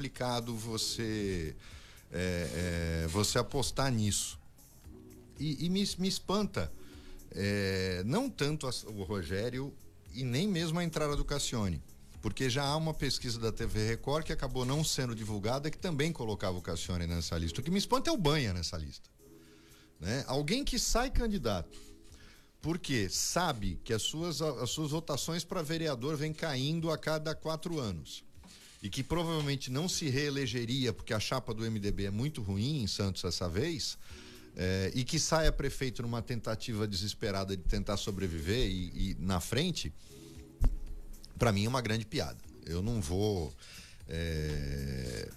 complicado você é, é, você apostar nisso. E, e me, me, espanta é, não tanto a, o Rogério e nem mesmo a entrada do Cassione. Porque já há uma pesquisa da TV Record que acabou não sendo divulgada que também colocava o Cassione nessa lista. O que me espanta é o Banha nessa lista. Né? Alguém que sai candidato porque sabe que as suas, as suas votações para vereador vêm caindo a cada quatro anos e que provavelmente não se reelegeria porque a chapa do MDB é muito ruim em Santos essa vez, é, e que saia prefeito numa tentativa desesperada de tentar sobreviver e, e na frente, para mim é uma grande piada. Eu não vou. É,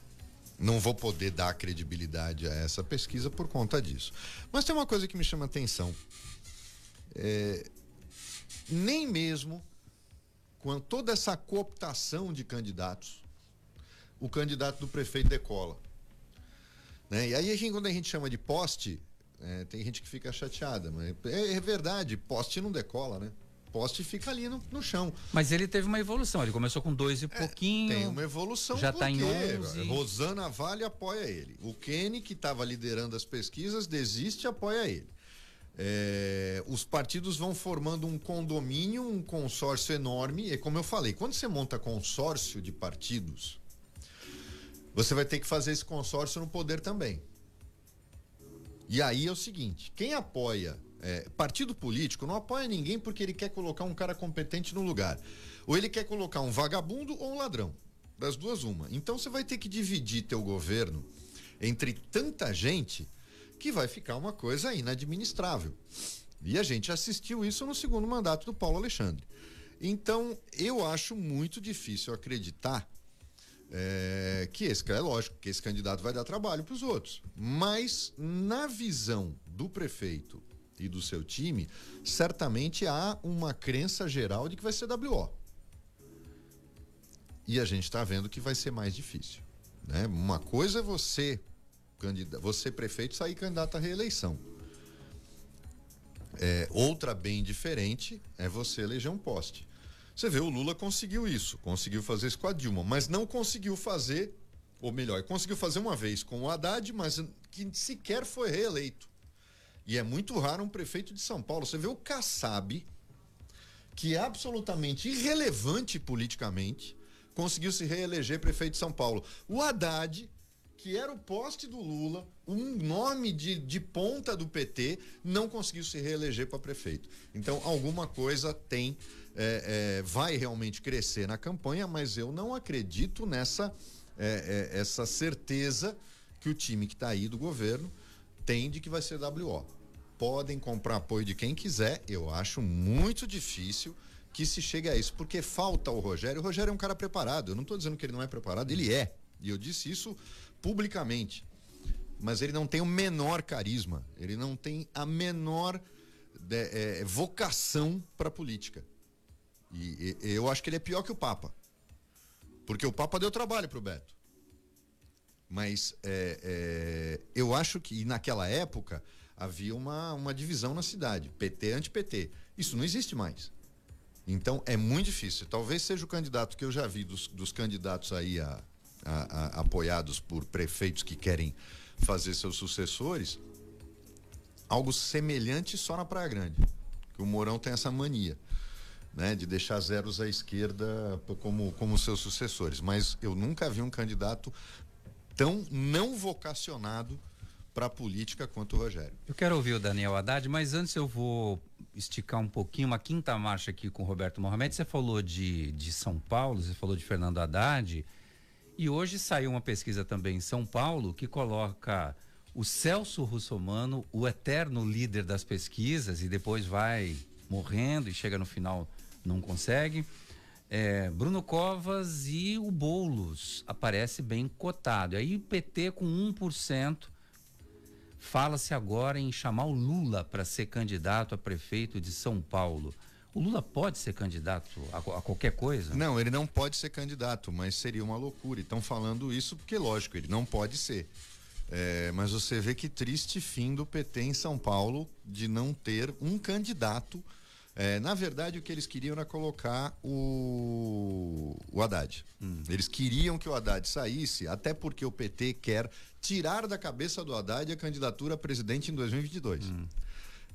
não vou poder dar credibilidade a essa pesquisa por conta disso. Mas tem uma coisa que me chama atenção. É, nem mesmo com toda essa cooptação de candidatos, o candidato do prefeito decola. Né? E aí, a gente, quando a gente chama de poste, é, tem gente que fica chateada, mas é, é, verdade, poste não decola, né? Poste fica ali no, no, chão. Mas ele teve uma evolução, ele começou com dois e é, pouquinho. Tem uma evolução. Já está em 11. Rosana Vale apoia ele. O Kenny, que estava liderando as pesquisas, desiste e apoia ele. É, os partidos vão formando um condomínio, um consórcio enorme. E como eu falei, quando você monta consórcio de partidos, você vai ter que fazer esse consórcio no poder também. E aí é o seguinte: quem apoia é, partido político não apoia ninguém porque ele quer colocar um cara competente no lugar. Ou ele quer colocar um vagabundo ou um ladrão. Das duas, uma. Então você vai ter que dividir teu governo entre tanta gente que vai ficar uma coisa inadministrável. E a gente assistiu isso no segundo mandato do Paulo Alexandre. Então, eu acho muito difícil acreditar é, que esse é lógico que esse candidato vai dar trabalho para os outros. Mas na visão do prefeito e do seu time, certamente há uma crença geral de que vai ser WO. E a gente está vendo que vai ser mais difícil. Né? Uma coisa é você, você prefeito, sair candidato à reeleição. É, outra bem diferente é você eleger um poste. Você vê, o Lula conseguiu isso, conseguiu fazer isso com a Dilma, mas não conseguiu fazer, ou melhor, conseguiu fazer uma vez com o Haddad, mas que sequer foi reeleito. E é muito raro um prefeito de São Paulo. Você vê o Kassab, que é absolutamente irrelevante politicamente, conseguiu se reeleger prefeito de São Paulo. O Haddad, que era o poste do Lula, um nome de, de ponta do PT, não conseguiu se reeleger para prefeito. Então, alguma coisa tem é, é, vai realmente crescer na campanha, mas eu não acredito nessa é, é essa certeza que o time que está aí do governo tem de que vai ser WO. Podem comprar apoio de quem quiser, eu acho muito difícil que se chegue a isso, porque falta o Rogério. O Rogério é um cara preparado, eu não estou dizendo que ele não é preparado, ele é. E eu disse isso publicamente. Mas ele não tem o menor carisma, ele não tem a menor de, é, vocação para política. E, e, eu acho que ele é pior que o Papa. Porque o Papa deu trabalho pro Beto. Mas é, é, eu acho que naquela época havia uma, uma divisão na cidade, PT anti-PT. Isso não existe mais. Então é muito difícil. Talvez seja o candidato que eu já vi dos, dos candidatos aí a, a, a, apoiados por prefeitos que querem fazer seus sucessores, algo semelhante só na Praia Grande. Que o Mourão tem essa mania né, de deixar zeros à esquerda como, como seus sucessores. Mas eu nunca vi um candidato tão não vocacionado para a política quanto o Rogério. Eu quero ouvir o Daniel Haddad, mas antes eu vou esticar um pouquinho, uma quinta marcha aqui com o Roberto Mohamed. Você falou de, de São Paulo, você falou de Fernando Haddad, e hoje saiu uma pesquisa também em São Paulo que coloca o Celso Russomano, o eterno líder das pesquisas, e depois vai morrendo e chega no final não consegue. É, Bruno Covas e o Boulos aparece bem cotado. Aí o PT com 1%. Fala-se agora em chamar o Lula para ser candidato a prefeito de São Paulo. O Lula pode ser candidato a, a, qualquer coisa? Não, ele não pode ser candidato, mas seria uma loucura. Estão falando isso porque, lógico, ele não pode ser. É, mas você vê que triste fim do PT em São Paulo de não ter um candidato É, na verdade, o que eles queriam era colocar o, o Haddad. Hum. Eles queriam que o Haddad saísse, até porque o PT quer tirar da cabeça do Haddad a candidatura a presidente em 2022. Hum.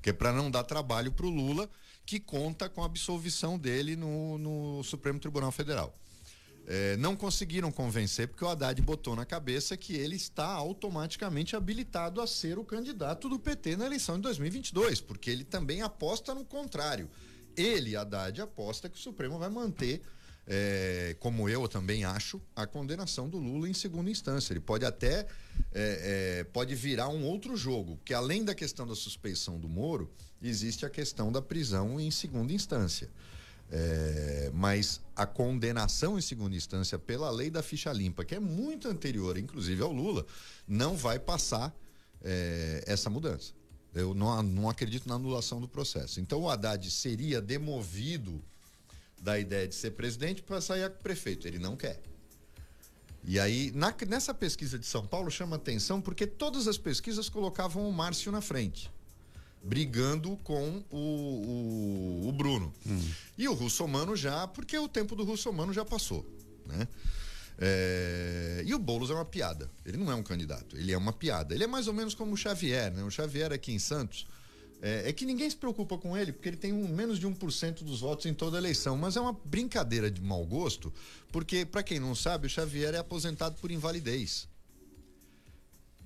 Que é para não dar trabalho para o Lula, que conta com a absolvição dele no, no Supremo Tribunal Federal. É, não conseguiram convencer porque o Haddad botou na cabeça que ele está automaticamente habilitado a ser o candidato do PT na eleição de 2022, porque ele também aposta no contrário. Ele, Haddad, aposta que o Supremo vai manter, é, como eu também acho, a condenação do Lula em segunda instância. Ele pode até é, é pode virar um outro jogo, porque além da questão da suspeição do Moro, existe a questão da prisão em segunda instância. É, mas a condenação em segunda instância pela lei da ficha limpa, que é muito anterior, inclusive ao Lula, não vai passar é, essa mudança. Eu não, não acredito na anulação do processo. Então o Haddad seria demovido da ideia de ser presidente para sair a prefeito. Ele não quer. E aí, na, nessa pesquisa de São Paulo, chama atenção porque todas as pesquisas colocavam o Márcio na frente brigando com o, o, o Bruno. Hum. E o Russomano já, porque o tempo do Russomano já passou, né? É, e o Boulos é uma piada. Ele não é um candidato, ele é uma piada. Ele é mais ou menos como o Xavier, né? O Xavier aqui em Santos. É, é que ninguém se preocupa com ele, porque ele tem um, menos de 1% dos votos em toda a eleição. Mas é uma brincadeira de mau gosto, porque, para quem não sabe, o Xavier é aposentado por invalidez.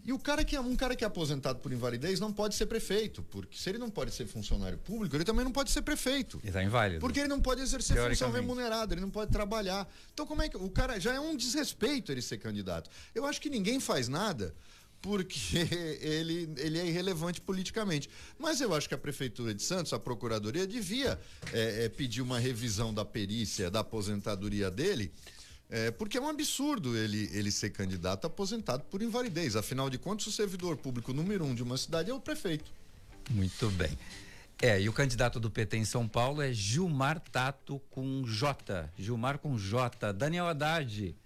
E o cara que é um cara que é aposentado por invalidez não pode ser prefeito, porque se ele não pode ser funcionário público, ele também não pode ser prefeito. Ele está inválido. Porque ele não pode exercer função remunerada, ele não pode trabalhar. Então como é que o cara já é um desrespeito ele ser candidato? Eu acho que ninguém faz nada porque ele, ele é irrelevante politicamente. Mas eu acho que a Prefeitura de Santos, a Procuradoria, devia é, é, pedir uma revisão da perícia, da aposentadoria dele, é, porque é um absurdo ele, ele ser candidato aposentado por invalidez. Afinal de contas, o servidor público número um de uma cidade é o prefeito. Muito bem. É, e o candidato do PT em São Paulo é Gilmar Tato com J. Gilmar com J. Daniel Haddad.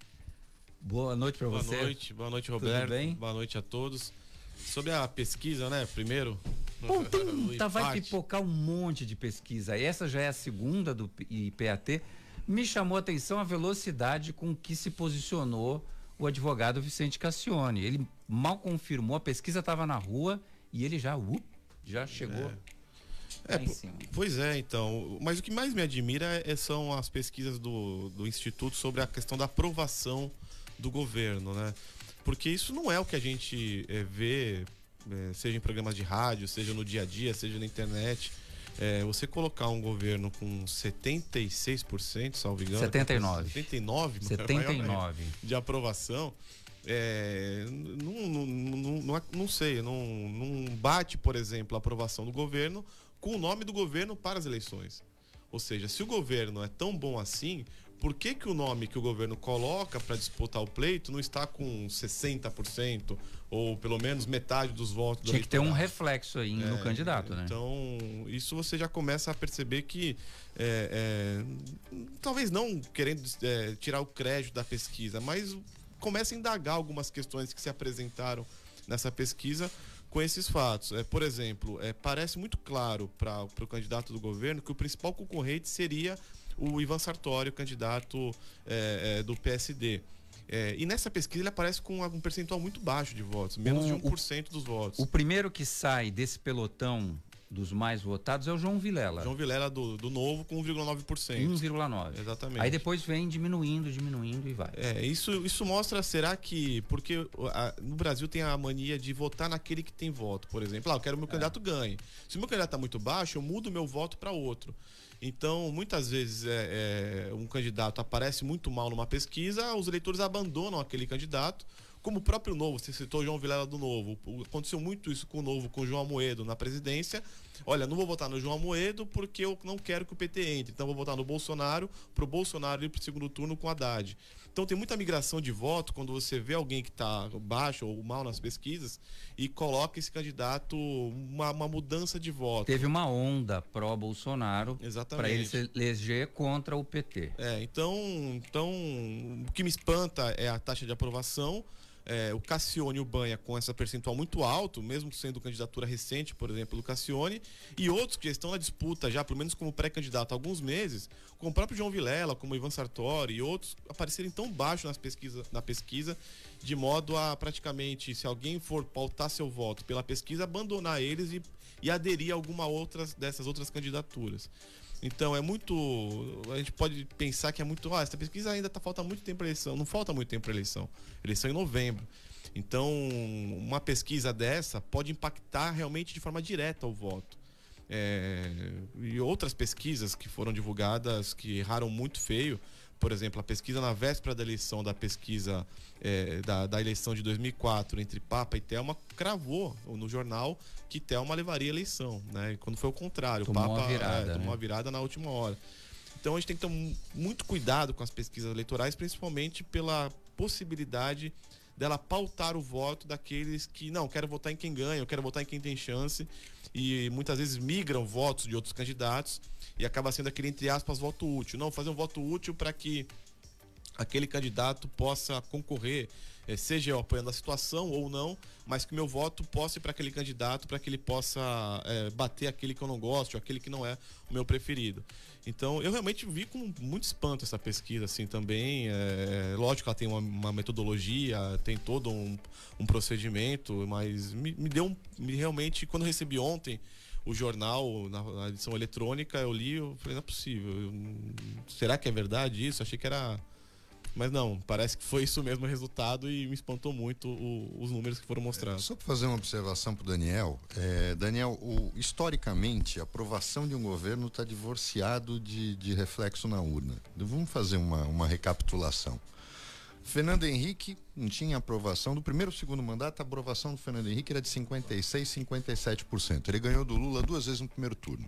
Boa noite para você. Boa noite, boa noite, Roberto. Tudo bem? Boa noite a todos. Sobre a pesquisa, né? Primeiro. Bom, tem, tá, vai pipocar um monte de pesquisa. Essa já é a segunda do IPAT. Me chamou a atenção a velocidade com que se posicionou o advogado Vicente Cassione. Ele mal confirmou, a pesquisa estava na rua e ele já, uh, já chegou. É. É, pois é, então. Mas o que mais me admira é, são as pesquisas do, do Instituto sobre a questão da aprovação do governo, né? Porque isso não é o que a gente é, vê, é, seja em programas de rádio, seja no dia a dia, seja na internet. É, você colocar um governo com 76%, salvo engano. 79. 79, 79. de aprovação. É, não, não, não, não, sei, não, não bate, por exemplo, a aprovação do governo com o nome do governo para as eleições. Ou seja, se o governo é tão bom assim, por que, que o nome que o governo coloca para disputar o pleito não está com 60% ou pelo menos metade dos votos Tinha que ter um reflexo aí é, no candidato, né? Então, isso você já começa a perceber que é, é, talvez não querendo é, tirar o crédito da pesquisa, mas começa a indagar algumas questões que se apresentaram nessa pesquisa com esses fatos. É, por exemplo, é, parece muito claro para o candidato do governo que o principal concorrente seria o Ivan Sartori, o candidato é, é, do PSD. É, e nessa pesquisa ele aparece com um percentual muito baixo de votos, menos de 1% dos votos. O primeiro que sai desse pelotão dos mais votados é o João Vilela. João Vilela do, do Novo com 1,9%. 1,9%. Exatamente. Aí depois vem diminuindo, diminuindo e vai. É, isso, isso mostra, será que. Porque a, no Brasil tem a mania de votar naquele que tem voto, por exemplo. Ah, eu quero que o meu é. candidato ganhe. Se o meu candidato está muito baixo, eu mudo o meu voto para outro. Então, muitas vezes é, é, um candidato aparece muito mal numa pesquisa, os eleitores abandonam aquele candidato. Como o próprio Novo, você citou João Vilela do Novo. Aconteceu muito isso com o Novo, com o João Amoedo na presidência. Olha, não vou votar no João Amoedo porque eu não quero que o PT entre. Então vou votar no Bolsonaro, para o Bolsonaro ir para o segundo turno com Haddad. Então tem muita migração de voto quando você vê alguém que está baixo ou mal nas pesquisas e coloca esse candidato uma, uma mudança de voto. Teve uma onda pró-Bolsonaro para ele se eleger contra o PT. É, então, então o que me espanta é a taxa de aprovação. É, o Cassione e o Banha com essa percentual muito alto, mesmo sendo candidatura recente, por exemplo, do Cassione, e outros que já estão na disputa, já pelo menos como pré-candidato há alguns meses, como o próprio João Vilela, como Ivan Sartori e outros, aparecerem tão baixo nas pesquisa, na pesquisa, de modo a praticamente, se alguém for pautar seu voto pela pesquisa, abandonar eles e, e aderir a alguma outra dessas outras candidaturas. Então é muito. A gente pode pensar que é muito. Ah, essa pesquisa ainda tá, falta muito tempo para eleição. Não falta muito tempo para eleição. Eleição em novembro. Então, uma pesquisa dessa pode impactar realmente de forma direta o voto. É, e outras pesquisas que foram divulgadas que erraram muito feio por exemplo, a pesquisa na véspera da eleição, da pesquisa é, da, da, eleição de 2004 entre Papa e Telma, cravou no jornal que Telma levaria a eleição, né? Quando foi o contrário, tomou o Papa uma virada, é, tomou né? uma virada na última hora. Então a gente tem que ter muito cuidado com as pesquisas eleitorais, principalmente pela possibilidade dela pautar o voto daqueles que não quero votar em quem ganha, eu quero votar em quem tem chance e muitas vezes migram votos de outros candidatos e acaba sendo aquele, entre aspas, voto útil. Não, fazer um voto útil para que aquele candidato possa concorrer, seja eu apoiando a situação ou não, mas que meu voto possa ir para aquele candidato para que ele possa é, bater aquele que eu não gosto, ou aquele que não é o meu preferido. Então, eu realmente vi com muito espanto essa pesquisa, assim, também. É, lógico ela tem uma, uma metodologia, tem todo um, um procedimento, mas me, me deu me realmente, quando eu recebi ontem, o jornal, na, na edição eletrônica, eu li, eu falei, não é possível. Eu, será que é verdade isso? Achei que era. Mas não, parece que foi isso mesmo o resultado e me espantou muito o, os números que foram mostrados. É, só para fazer uma observação para Daniel. É, Daniel, o, historicamente, a aprovação de um governo está divorciado de, de reflexo na urna. Vamos fazer uma, uma recapitulação. Fernando Henrique não tinha aprovação. Do primeiro e segundo mandato, a aprovação do Fernando Henrique era de 56%, 57%. Ele ganhou do Lula duas vezes no primeiro turno.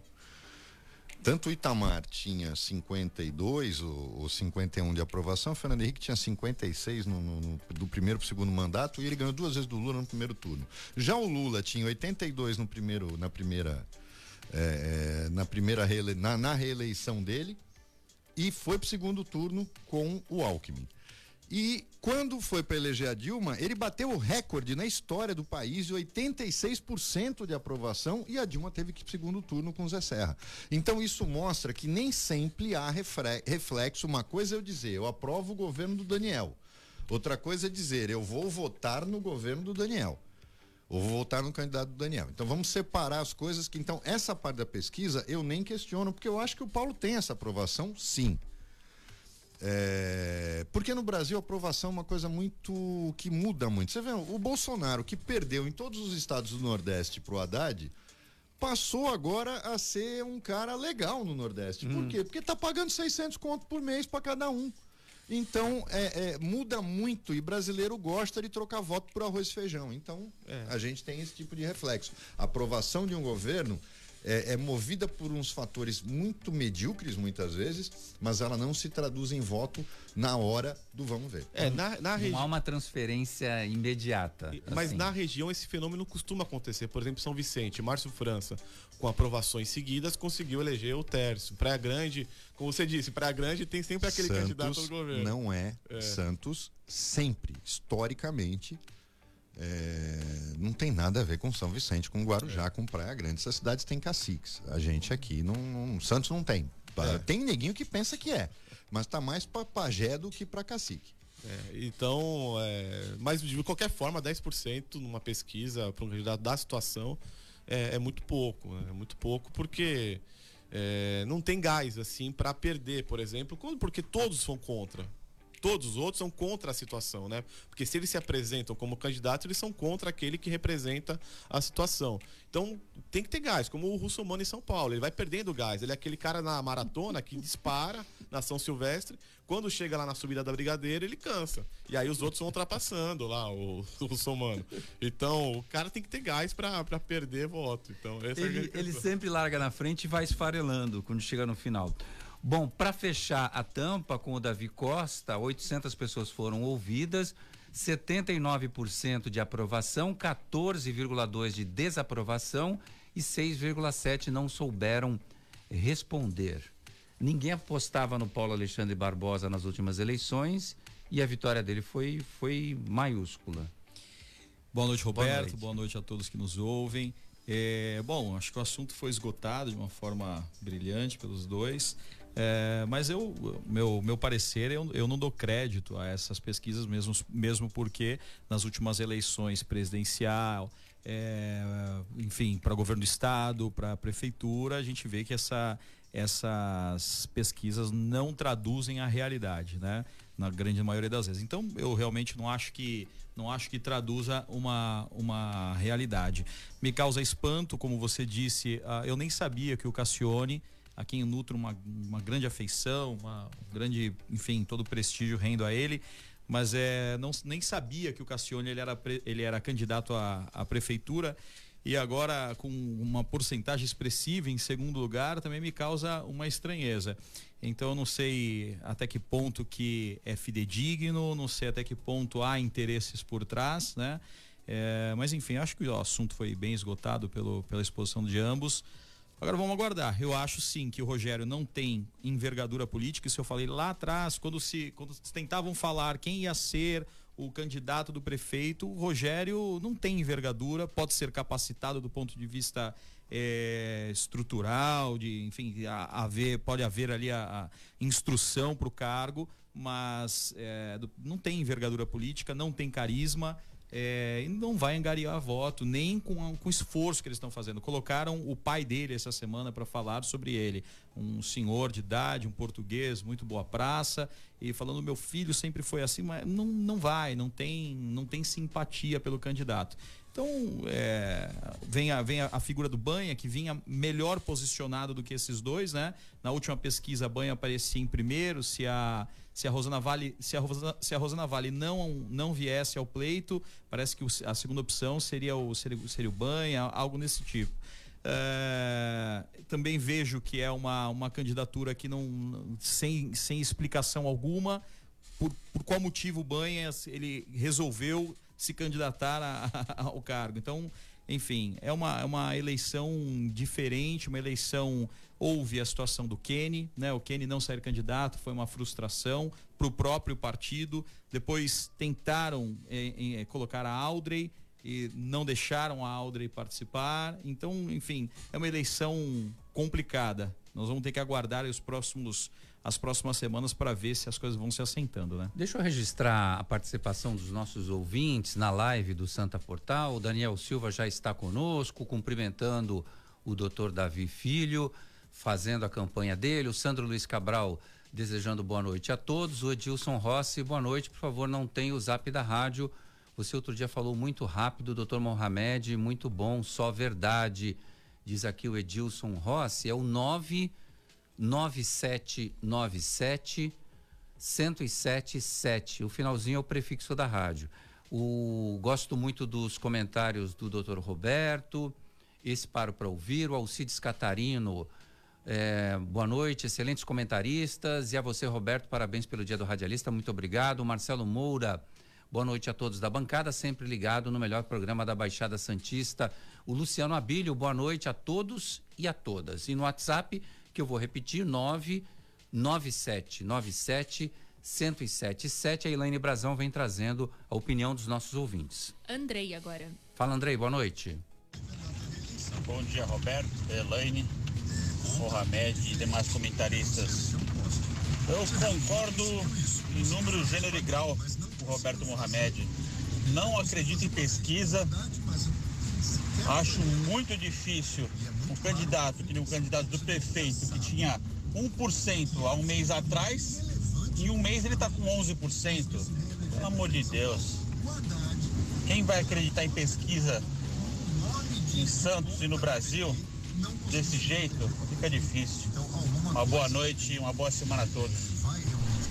Tanto o Itamar tinha 52 ou, ou 51 de aprovação, o Fernando Henrique tinha 56 no, no, no, do primeiro para o segundo mandato e ele ganhou duas vezes do Lula no primeiro turno. Já o Lula tinha 82 no primeiro, na primeira, é, na primeira reele, na, na reeleição dele e foi para o segundo turno com o Alckmin. E quando foi para eleger a Dilma, ele bateu o recorde na história do país de 86% de aprovação e a Dilma teve que ir segundo turno com o Zé Serra. Então isso mostra que nem sempre há reflexo. Uma coisa é eu dizer, eu aprovo o governo do Daniel. Outra coisa é dizer, eu vou votar no governo do Daniel. Ou vou votar no candidato do Daniel. Então vamos separar as coisas que então essa parte da pesquisa eu nem questiono, porque eu acho que o Paulo tem essa aprovação, sim. É, porque no Brasil a aprovação é uma coisa muito que muda muito. Você vê, o Bolsonaro que perdeu em todos os estados do Nordeste pro Haddad, passou agora a ser um cara legal no Nordeste. Hum. Por quê? Porque tá pagando 600 conto por mês para cada um. Então, é, é, muda muito e brasileiro gosta de trocar voto por arroz e feijão. Então, é. a gente tem esse tipo de reflexo. A aprovação de um governo é, é, movida por uns fatores muito medíocres muitas vezes, mas ela não se traduz em voto na hora do vamos ver. É, na, na regi... Não há uma transferência imediata. Mas assim. na região esse fenômeno costuma acontecer. Por exemplo, São Vicente, Márcio França, com aprovações seguidas, conseguiu eleger o Tércio. Praia Grande, como você disse, Praia Grande tem sempre aquele Santos candidato do governo. Não é, é. Santos, sempre, historicamente, é, não tem nada a ver com São Vicente, com Guarujá, com Praia Grande. Essas cidades têm caciques. A gente aqui, não, não Santos não tem. É. Tem neguinho que pensa que é, mas tá mais para pajé do que para cacique. É, então, é, mas de qualquer forma, 10% numa pesquisa para um candidato da situação é, é, muito pouco. Né? É muito pouco porque é, não tem gás assim para perder, por exemplo, porque todos são contra todos os outros são contra a situação, né? Porque se eles se apresentam como candidatos, eles são contra aquele que representa a situação. Então, tem que ter gás, como o Russomano em São Paulo. Ele vai perdendo gás. Ele é aquele cara na maratona que dispara na São Silvestre. Quando chega lá na subida da Brigadeira, ele cansa. E aí os outros vão ultrapassando lá, o, o Russomano. Então, o cara tem que ter gás para perder voto. Então, ele, é ele sempre larga na frente e vai esfarelando quando chega no final. Bom, para fechar a tampa com o Davi Costa, 800 pessoas foram ouvidas, 79% de aprovação, 14,2% de desaprovação e 6,7% não souberam responder. Ninguém apostava no Paulo Alexandre Barbosa nas últimas eleições e a vitória dele foi, foi maiúscula. Boa noite, Roberto. Boa noite, Boa noite a todos que nos ouvem. É, bom, acho que o assunto foi esgotado de uma forma brilhante pelos dois. É, mas eu, meu, meu parecer, eu, eu não dou crédito a essas pesquisas, mesmo, mesmo porque nas últimas eleições presidencial, é, enfim, para governo do estado, para prefeitura, a gente vê que essa, essas pesquisas não traduzem a realidade, né? Na grande maioria das vezes. Então, eu realmente não acho que não acho que traduza uma, uma realidade. Me causa espanto, como você disse, uh, eu nem sabia que o Cassione a quem nutro uma, uma grande afeição, uma um grande, enfim, todo prestígio rendo a ele, mas é, não, nem sabia que o Cassione ele era, ele era candidato à, à prefeitura e agora com uma porcentagem expressiva em segundo lugar também me causa uma estranheza. Então eu não sei até que ponto que é fidedigno, não sei até que ponto há interesses por trás, né? É, mas enfim, acho que o assunto foi bem esgotado pelo, pela exposição de ambos. Agora vamos aguardar. Eu acho sim que o Rogério não tem envergadura política. Isso eu falei lá atrás, quando se quando tentavam falar quem ia ser o candidato do prefeito, o Rogério não tem envergadura, pode ser capacitado do ponto de vista é, estrutural, de enfim, haver, pode haver ali a, a instrução para o cargo, mas é, não tem envergadura política, não tem carisma é, não vai angariar voto, nem com, com o esforço que eles estão fazendo. Colocaram o pai dele essa semana para falar sobre ele. Um senhor de idade, um português, muito boa praça, e falando: meu filho sempre foi assim, mas não, não vai, não tem, não tem simpatia pelo candidato. Então, é, vem, a, vem a, a, figura do Banha, que vinha melhor posicionado do que esses dois, né? Na última pesquisa, Banha aparecia em primeiro, se a se a Rosana Vale, se a Rosana, se a Rosana Vale não, não viesse ao pleito, parece que a segunda opção seria o, seria, seria o Banha, algo nesse tipo. É, também vejo que é uma, uma candidatura que não sem, sem explicação alguma por, por qual motivo o Banha ele resolveu se candidatar a, a, ao cargo. Então, enfim, é uma, é uma eleição diferente, uma eleição houve a situação do Kenny, né? O Kenny não sair candidato foi uma frustração para o próprio partido. Depois tentaram é, é, colocar a Audrey e não deixaram a Audrey participar. Então, enfim, é uma eleição complicada. Nós vamos ter que aguardar os próximos as próximas semanas para ver se as coisas vão se assentando, né? Deixa eu registrar a participação dos nossos ouvintes na live do Santa Portal. O Daniel Silva já está conosco, cumprimentando o doutor Davi Filho fazendo a campanha dele, o Sandro Luiz Cabral desejando boa noite a todos, o Edilson Rossi, boa noite, por favor, não tem o zap da rádio. Você outro dia falou muito rápido, doutor Mohamed, muito bom, só verdade. Diz aqui o Edilson Rossi, é o 99797 1077. O finalzinho é o prefixo da rádio. O, gosto muito dos comentários do doutor Roberto. Esse paro para ouvir. O Alcides Catarino é, boa noite, excelentes comentaristas. E a você, Roberto, parabéns pelo Dia do Radialista, muito obrigado. Marcelo Moura, boa noite a todos da bancada, sempre ligado no melhor programa da Baixada Santista. O Luciano Abílio, boa noite a todos e a todas. E no WhatsApp, que eu vou repetir, 99797 1077. A Elaine Brazão vem trazendo a opinião dos nossos ouvintes. Andrei agora. Fala, Andrei, boa noite. Bom dia, Roberto, Elaine. Mohamed e demais comentaristas. Eu concordo em número, gênero e grau com o Roberto Mohamed. Não acredito em pesquisa. Acho muito difícil um candidato, que nem um candidato do prefeito, que tinha 1% há um mês atrás, em um mês ele está com 11%. Pelo amor de Deus. Quem vai acreditar em pesquisa em Santos e no Brasil desse jeito? fica difícil. Uma boa noite e uma boa semana a todos.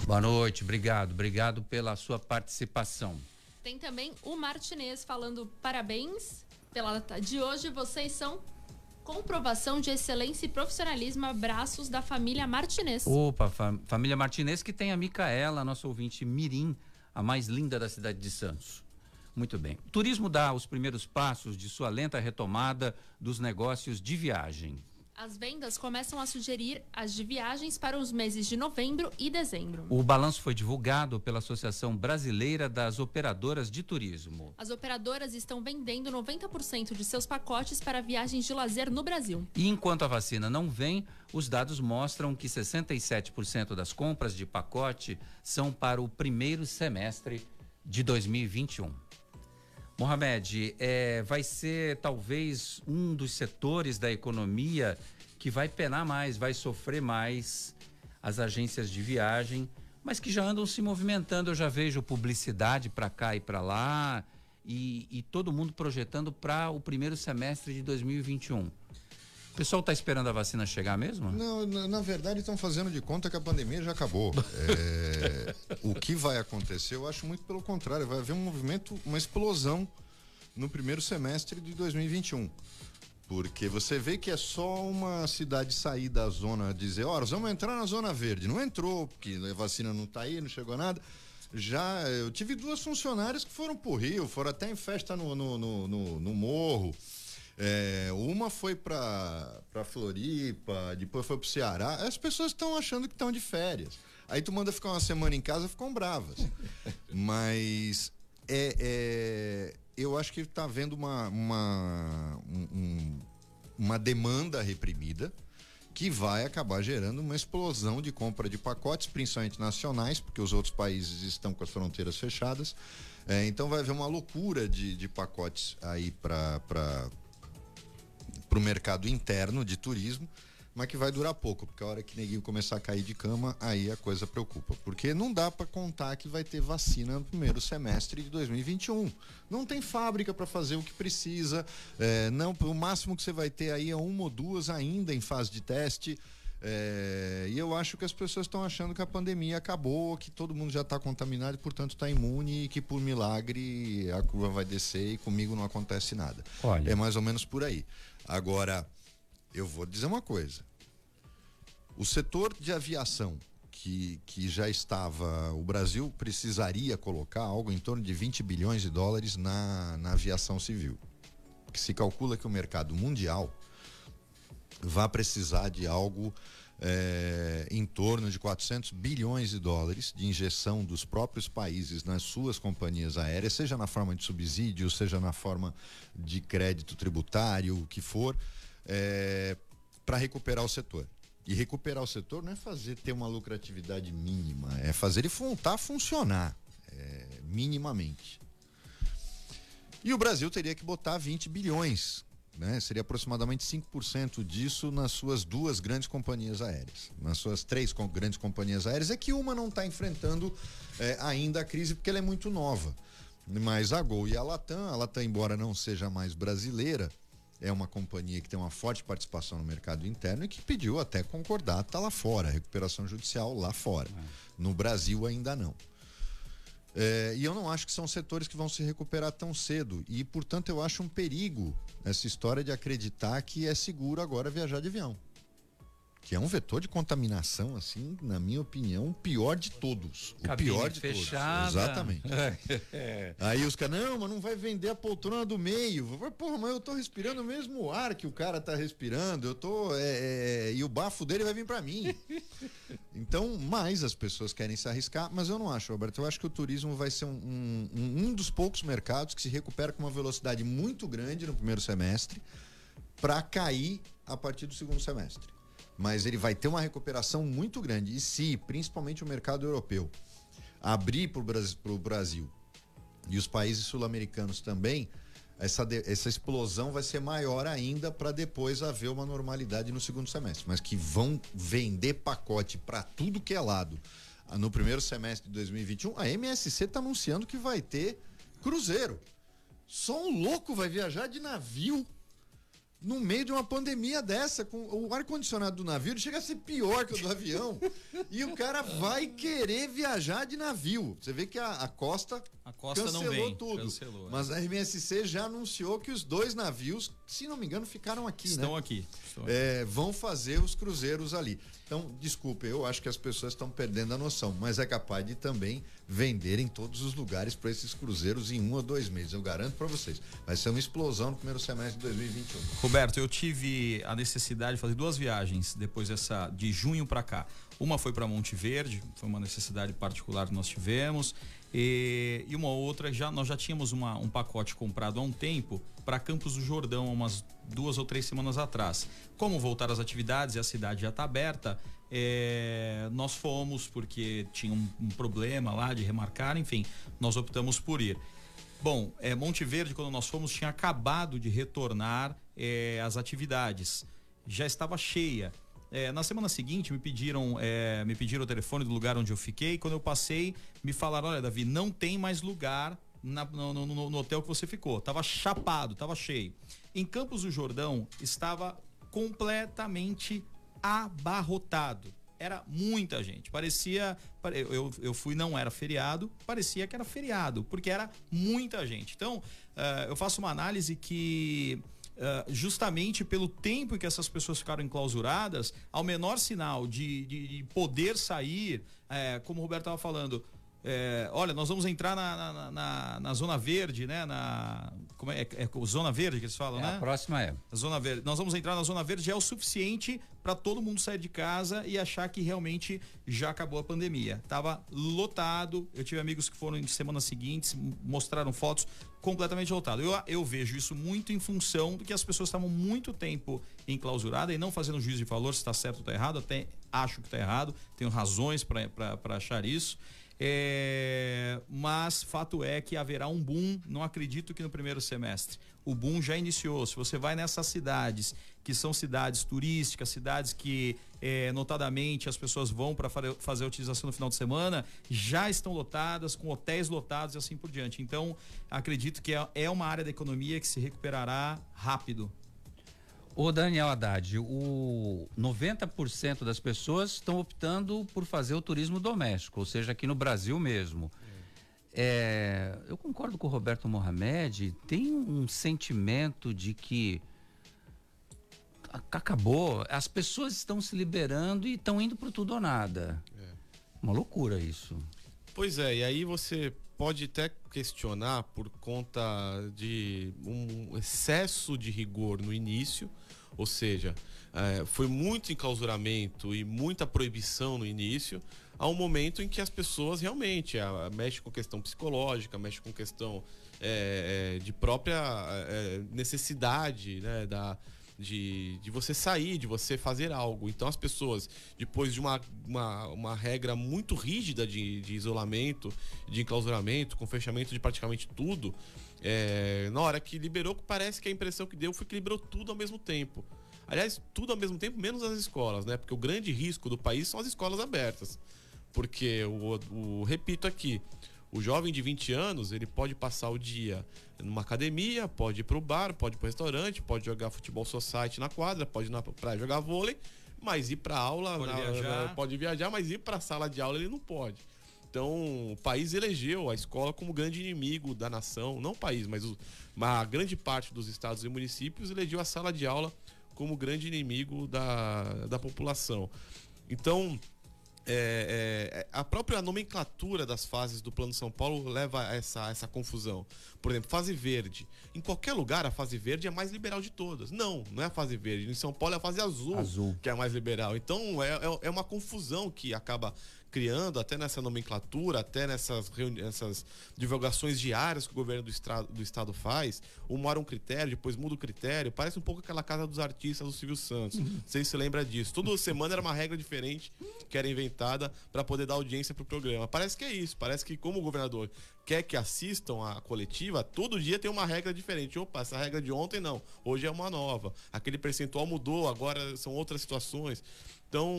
Boa noite, obrigado, obrigado pela sua participação. Tem também o Martinez falando parabéns pela de hoje. Vocês são comprovação de excelência e profissionalismo. Abraços da família Martinez. Opa, fam família Martinez que tem a Micaela, nossa ouvinte Mirim, a mais linda da cidade de Santos. Muito bem. O turismo dá os primeiros passos de sua lenta retomada dos negócios de viagem. As vendas começam a sugerir as de viagens para os meses de novembro e dezembro. O balanço foi divulgado pela Associação Brasileira das Operadoras de Turismo. As operadoras estão vendendo 90% de seus pacotes para viagens de lazer no Brasil. E enquanto a vacina não vem, os dados mostram que 67% das compras de pacote são para o primeiro semestre de 2021. Mohamed, é, vai ser talvez um dos setores da economia que vai penar mais, vai sofrer mais as agências de viagem, mas que já andam se movimentando. Eu já vejo publicidade para cá e para lá e, e todo mundo projetando para o primeiro semestre de 2021 pessoal está esperando a vacina chegar mesmo? Não, na, na verdade estão fazendo de conta que a pandemia já acabou. é, o que vai acontecer, eu acho muito pelo contrário, vai haver um movimento, uma explosão no primeiro semestre de 2021. Porque você vê que é só uma cidade sair da zona, dizer, ó, oh, nós vamos entrar na zona verde. Não entrou, porque a vacina não está aí, não chegou nada. Já, eu tive duas funcionárias que foram pro Rio, foram até em festa no, no, no, no, no morro. É, uma foi para Floripa, depois foi pro Ceará. As pessoas estão achando que estão de férias. Aí tu manda ficar uma semana em casa, ficam bravas. Mas é, é, eu acho que está havendo uma, uma, um, uma demanda reprimida que vai acabar gerando uma explosão de compra de pacotes, principalmente nacionais, porque os outros países estão com as fronteiras fechadas. É, então vai haver uma loucura de, de pacotes aí para para o mercado interno de turismo, mas que vai durar pouco, porque a hora que neguinho começar a cair de cama, aí a coisa preocupa. Porque não dá para contar que vai ter vacina no primeiro semestre de 2021. Não tem fábrica para fazer o que precisa. É, não, o máximo que você vai ter aí é uma ou duas ainda em fase de teste. É, e eu acho que as pessoas estão achando que a pandemia acabou, que todo mundo já está contaminado e, portanto, está imune e que, por milagre, a curva vai descer e comigo não acontece nada. Olha. É mais ou menos por aí. Agora, eu vou dizer uma coisa. O setor de aviação, que, que já estava. O Brasil precisaria colocar algo em torno de 20 bilhões de dólares na, na aviação civil. Que se calcula que o mercado mundial vai precisar de algo é, em torno de 400 bilhões de dólares de injeção dos próprios países nas suas companhias aéreas, seja na forma de subsídio, seja na forma de crédito tributário, o que for, é, para recuperar o setor. E recuperar o setor não é fazer ter uma lucratividade mínima, é fazer ele voltar a funcionar é, minimamente. E o Brasil teria que botar 20 bilhões né? Seria aproximadamente 5% disso nas suas duas grandes companhias aéreas. Nas suas três com, grandes companhias aéreas, é que uma não está enfrentando é, ainda a crise porque ela é muito nova. Mas a Gol e a Latam, a Latam, embora não seja mais brasileira, é uma companhia que tem uma forte participação no mercado interno e que pediu até concordar, tá lá fora, recuperação judicial lá fora. É. No Brasil ainda não. É, e eu não acho que são setores que vão se recuperar tão cedo. E, portanto, eu acho um perigo essa história de acreditar que é seguro agora viajar de avião que é um vetor de contaminação, assim, na minha opinião, o pior de todos. O Cabine pior de fechada. todos. Exatamente. é. Aí os caras, não, mas não vai vender a poltrona do meio. Porra, mas eu tô respirando o mesmo ar que o cara tá respirando. Eu tô. É, é, e o bafo dele vai vir para mim. então, mais as pessoas querem se arriscar, mas eu não acho, Roberto. Eu acho que o turismo vai ser um, um, um dos poucos mercados que se recupera com uma velocidade muito grande no primeiro semestre para cair a partir do segundo semestre mas ele vai ter uma recuperação muito grande. E se, principalmente o mercado europeu, abrir para o Brasil e os países sul-americanos também, essa, essa explosão vai ser maior ainda para depois haver uma normalidade no segundo semestre. Mas que vão vender pacote para tudo que é lado no primeiro semestre de 2021, a MSC está anunciando que vai ter cruzeiro. Só um louco vai viajar de navio no meio de uma pandemia dessa, com o ar-condicionado do navio chega a ser pior que o do avião. e o cara vai querer viajar de navio. Você vê que a, a Costa, a Costa cancelou vem, tudo. Cancelou, é. Mas a MSC já anunciou que os dois navios, se não me engano, ficaram aqui, Estão né? aqui. Estão aqui. É, vão fazer os cruzeiros ali. Então, desculpe, eu acho que as pessoas estão perdendo a noção, mas é capaz de também vender em todos os lugares para esses cruzeiros em um ou dois meses. Eu garanto para vocês. Vai ser uma explosão no primeiro semestre de 2021. Roberto, eu tive a necessidade de fazer duas viagens depois dessa de junho para cá. Uma foi para Monte Verde, foi uma necessidade particular que nós tivemos. E, e uma outra, já nós já tínhamos uma, um pacote comprado há um tempo para Campos do Jordão, umas duas ou três semanas atrás. Como voltar às atividades e a cidade já está aberta, é, nós fomos porque tinha um, um, problema lá de remarcar, enfim, nós optamos por ir. Bom, é, Monte Verde, quando nós fomos, tinha acabado de retornar é, as atividades. Já estava cheia. É, na semana seguinte me pediram é, me pediram o telefone do lugar onde eu fiquei. Quando eu passei, me falaram: olha, Davi, não tem mais lugar na, no, no, no, hotel que você ficou. Tava chapado, tava cheio. Em Campos do Jordão estava completamente abarrotado. Era muita gente. Parecia. Eu, eu fui, não era feriado, parecia que era feriado, porque era muita gente. Então, uh, eu faço uma análise que Uh, justamente pelo tempo em que essas pessoas ficaram enclausuradas, ao menor sinal de, de, de poder sair, é, como o Roberto estava falando, é, olha, nós vamos entrar na, na, na, na, zona verde, né? Na como é, é, é, zona verde que eles falam, é, né? A próxima é. A zona verde. Nós vamos entrar na zona verde é o suficiente para todo mundo sair de casa e achar que realmente já acabou a pandemia. Tava lotado. Eu tive amigos que foram em semanas seguintes mostraram fotos completamente lotado. Eu, eu vejo isso muito em função do que as pessoas estavam muito tempo enclausuradas e não fazendo juízo de valor se está certo ou está errado. Até acho que está errado. Tenho razões para achar isso. É, mas fato é que haverá um boom, não acredito que no primeiro semestre. O boom já iniciou. Se você vai nessas cidades, que são cidades turísticas, cidades que, é, notadamente, as pessoas vão para fazer a utilização no final de semana, já estão lotadas, com hotéis lotados e assim por diante. Então, acredito que é, é uma área da economia que se recuperará rápido. O Daniel Haddad, o 90% das pessoas estão optando por fazer o turismo doméstico, ou seja, aqui no Brasil mesmo. É, eu concordo com o Roberto Mohamed, tem um sentimento de que acabou, as pessoas estão se liberando e estão indo para tudo ou nada. É. Uma loucura isso. Pois é, e aí você pode até questionar por conta de um excesso de rigor no início ou seja, é, foi muito enclausuramento e muita proibição no início, a um momento em que as pessoas realmente a, mexem com questão psicológica, mexem com questão é, é, de própria é, necessidade né, da, de, de você sair, de você fazer algo. Então as pessoas, depois de uma, uma, uma regra muito rígida de, de isolamento, de enclausuramento, com fechamento de praticamente tudo, é, na hora que liberou, parece que a impressão que deu foi que liberou tudo ao mesmo tempo. Aliás, tudo ao mesmo tempo, menos as escolas, né? Porque o grande risco do país são as escolas abertas. Porque, o, o repito aqui, o jovem de 20 anos, ele pode passar o dia numa academia, pode ir pro bar, pode ir pro restaurante, pode jogar futebol society na quadra, pode ir na praia jogar vôlei, mas ir pra aula, pode, na, viajar. pode viajar, mas ir pra sala de aula ele não pode. Então, o país elegeu a escola como grande inimigo da nação, não o país, mas o, a grande parte dos estados e municípios elegeu a sala de aula como grande inimigo da, da população. Então, é, é, a própria nomenclatura das fases do Plano São Paulo leva a essa, essa confusão. Por exemplo, fase verde. Em qualquer lugar, a fase verde é a mais liberal de todas. Não, não é a fase verde. Em São Paulo é a fase azul, azul. que é a mais liberal. Então, é, é, é uma confusão que acaba criando, até nessa nomenclatura, até nessas, nessas divulgações diárias que o governo do, estado, do estado faz, uma hora um critério, depois muda o critério, parece um pouco aquela casa dos artistas do Silvio Santos. Não sei se lembra disso. Toda semana era uma regra diferente que era inventada para poder dar audiência para o programa. Parece que é isso, parece que como o governador quer que assistam a coletiva, todo dia tem uma regra diferente. Opa, essa regra de ontem não, hoje é uma nova. Aquele percentual mudou, agora são outras situações. Então,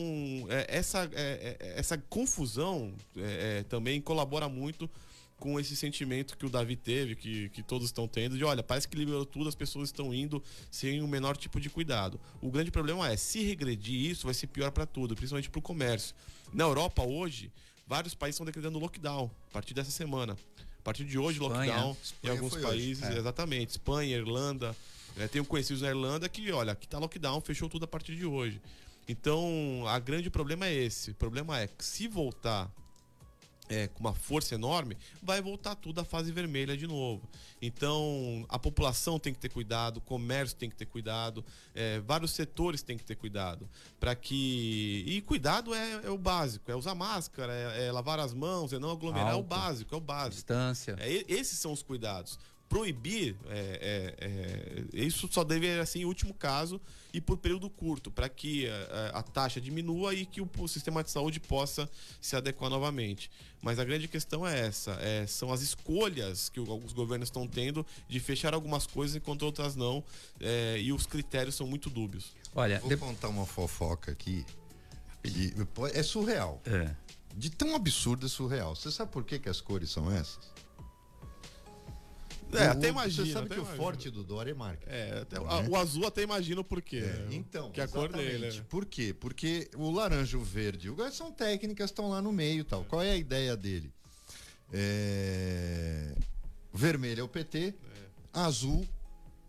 é, essa, é, é, essa confusão é, é, também colabora muito com esse sentimento que o Davi teve, que, que todos estão tendo, de olha, parece que liberou tudo, as pessoas estão indo sem o menor tipo de cuidado. O grande problema é, se regredir isso, vai ser pior para tudo, principalmente para o comércio. Na Europa, hoje, vários países estão decretando lockdown a partir dessa semana. A partir de hoje, Espanha. lockdown Espanha em alguns países, é. exatamente. Espanha, Irlanda. É, tenho conhecidos na Irlanda que, olha, aqui está lockdown, fechou tudo a partir de hoje. Então, a grande problema é esse. O problema é que se voltar é, com uma força enorme, vai voltar tudo à fase vermelha de novo. Então, a população tem que ter cuidado, o comércio tem que ter cuidado, é, vários setores têm que ter cuidado. para que E cuidado é, é, o básico: é usar máscara, é, é lavar as mãos, é não aglomerar, Alto, é o básico, é o básico. Distância. É, esses são os cuidados proibir, é, é, é, isso só deve ser assim, em último caso e por período curto, para que a, é, a, taxa diminua e que o, o, sistema de saúde possa se adequar novamente. Mas a grande questão é essa: é, são as escolhas que os governos estão tendo de fechar algumas coisas enquanto outras não, é, e os critérios são muito dúbios. Olha, vou de... contar uma fofoca aqui. É surreal. É. De tão absurdo é surreal. Você sabe por que, que as cores são essas? É, até imagina. Você sabe que imagina. o forte do Dória é marca. É, até, né? o azul até imagina o porquê. É? Então, que a cor dele. Né? Por quê? Porque o laranja, o verde, o são técnicas, estão lá no meio tal. Qual é a ideia dele? É... Vermelho é o PT, é. azul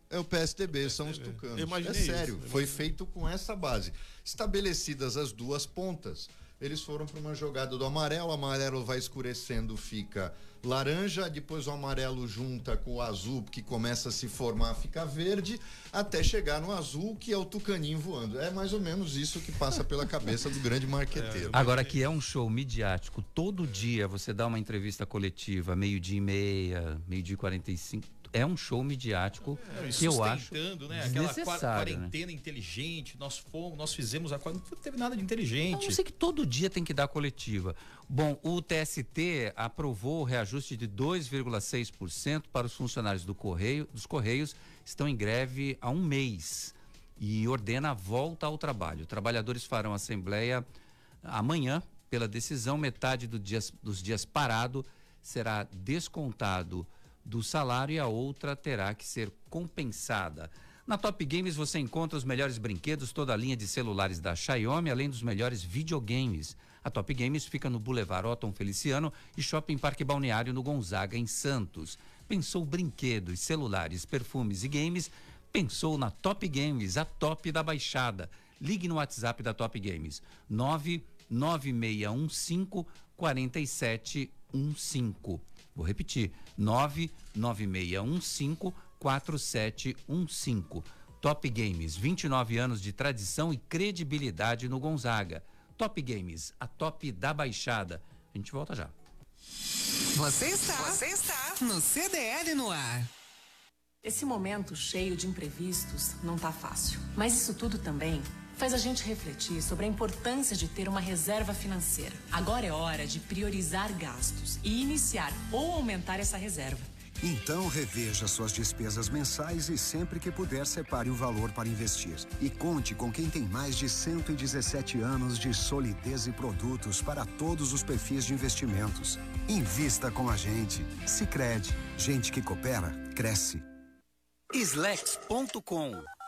é o PSDB, são os tucanos. É sério, isso, foi feito com essa base. Estabelecidas as duas pontas, eles foram para uma jogada do amarelo, o amarelo vai escurecendo, fica laranja, depois o amarelo junta com o azul, que começa a se formar, fica verde, até chegar no azul, que é o tucaninho voando. É mais ou menos isso que passa pela cabeça do grande marqueteiro. É, Agora, que é um show midiático, todo dia você dá uma entrevista coletiva, meio-dia e meia, meio-dia e 45 é um show midiático é, que eu acho né? Aquela né? quarentena né? inteligente, nós fomos, nós fizemos a não teve nada de inteligente. Eu sei que todo dia tem que dar coletiva. Bom, o TST aprovou o reajuste de 2,6% para os funcionários do Correio, dos Correios, estão em greve há um mês e ordena a volta ao trabalho. Trabalhadores farão assembleia amanhã pela decisão, metade do dias, dos dias parado será descontado do salário e a outra terá que ser compensada. Na Top Games você encontra os melhores brinquedos, toda a linha de celulares da Xiaomi, além dos melhores videogames. A Top Games fica no Boulevard Otton Feliciano e Shopping Parque Balneário no Gonzaga, em Santos. Pensou brinquedos, celulares, perfumes e games? Pensou na Top Games, a top da baixada. Ligue no WhatsApp da Top Games, 99615 4715. Vou repetir: 99615 4715. Top Games, 29 anos de tradição e credibilidade no Gonzaga. Top Games, a top da baixada. A gente volta já. Você está, você está no CDL no ar. Esse momento cheio de imprevistos não tá fácil. Mas isso tudo também faz a gente refletir sobre a importância de ter uma reserva financeira. Agora é hora de priorizar gastos e iniciar ou aumentar essa reserva. Então reveja suas despesas mensais e sempre que puder separe o valor para investir. E conte com quem tem mais de 117 anos de solidez e produtos para todos os perfis de investimentos. Invista com a gente. Sicredi, gente que coopera cresce. Slex.com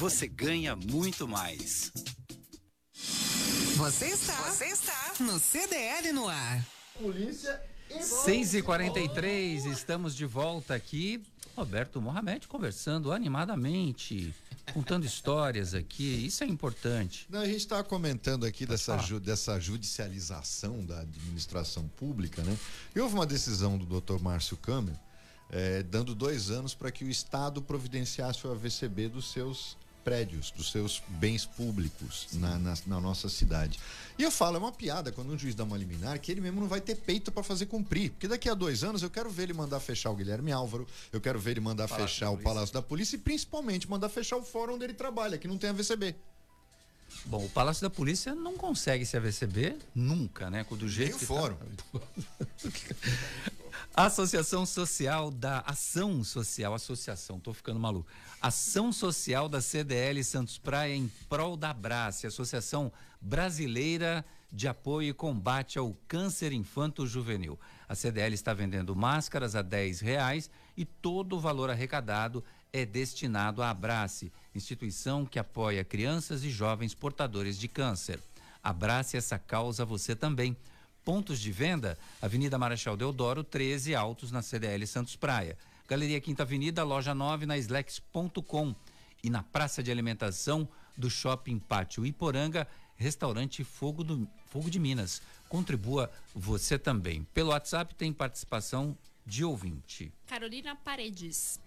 você ganha muito mais. Você está, você está no CDL no ar. Polícia 6 e 43 estamos de volta aqui. Roberto Mohamed conversando animadamente, contando histórias aqui. Isso é importante. Não, a gente estava comentando aqui dessa, ju, dessa judicialização da administração pública, né? E houve uma decisão do Dr. Márcio Câmara é, dando dois anos para que o Estado providenciasse o AVCB dos seus prédios, dos seus bens públicos na, na, na, nossa cidade. E eu falo, é uma piada quando um juiz dá uma liminar que ele mesmo não vai ter peito para fazer cumprir. Porque daqui a dois anos eu quero ver ele mandar fechar o Guilherme Álvaro, eu quero ver ele mandar Palácio fechar o Palácio da Polícia e principalmente mandar fechar o fórum onde ele trabalha, que não tem a VCB. Bom, o Palácio da Polícia não consegue se AVCB nunca, né? Do jeito Nem que o fórum. Tá... Associação Social da Ação Social, Associação, tô ficando maluco. Ação Social da CDL Santos Praia em prol da Abrace, Associação Brasileira de Apoio e Combate ao Câncer Infanto Juvenil. A CDL está vendendo máscaras a 10 reais e todo o valor arrecadado é destinado à Abrace, instituição que apoia crianças e jovens portadores de câncer. Abrace essa causa você também. Pontos de venda: Avenida Marechal Deodoro, 13 Altos, na CDL Santos Praia. Galeria Quinta Avenida, loja 9, na Slex.com. E na praça de alimentação do Shopping Pátio Iporanga, restaurante Fogo, do, Fogo de Minas. Contribua você também. Pelo WhatsApp tem participação de ouvinte. Carolina Paredes.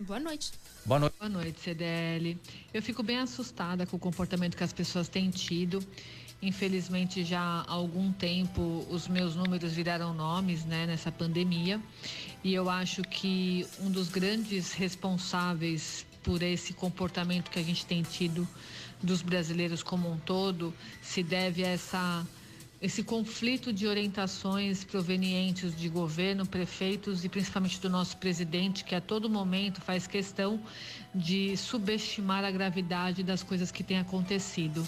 Boa noite. Boa noite. Boa noite, CDL. Eu fico bem assustada com o comportamento que as pessoas têm tido. Infelizmente, já há algum tempo os meus números viraram nomes né, nessa pandemia. E eu acho que um dos grandes responsáveis por esse comportamento que a gente tem tido dos brasileiros como um todo se deve a essa esse conflito de orientações provenientes de governo, prefeitos e principalmente do nosso presidente, que a todo momento faz questão de subestimar a gravidade das coisas que têm acontecido.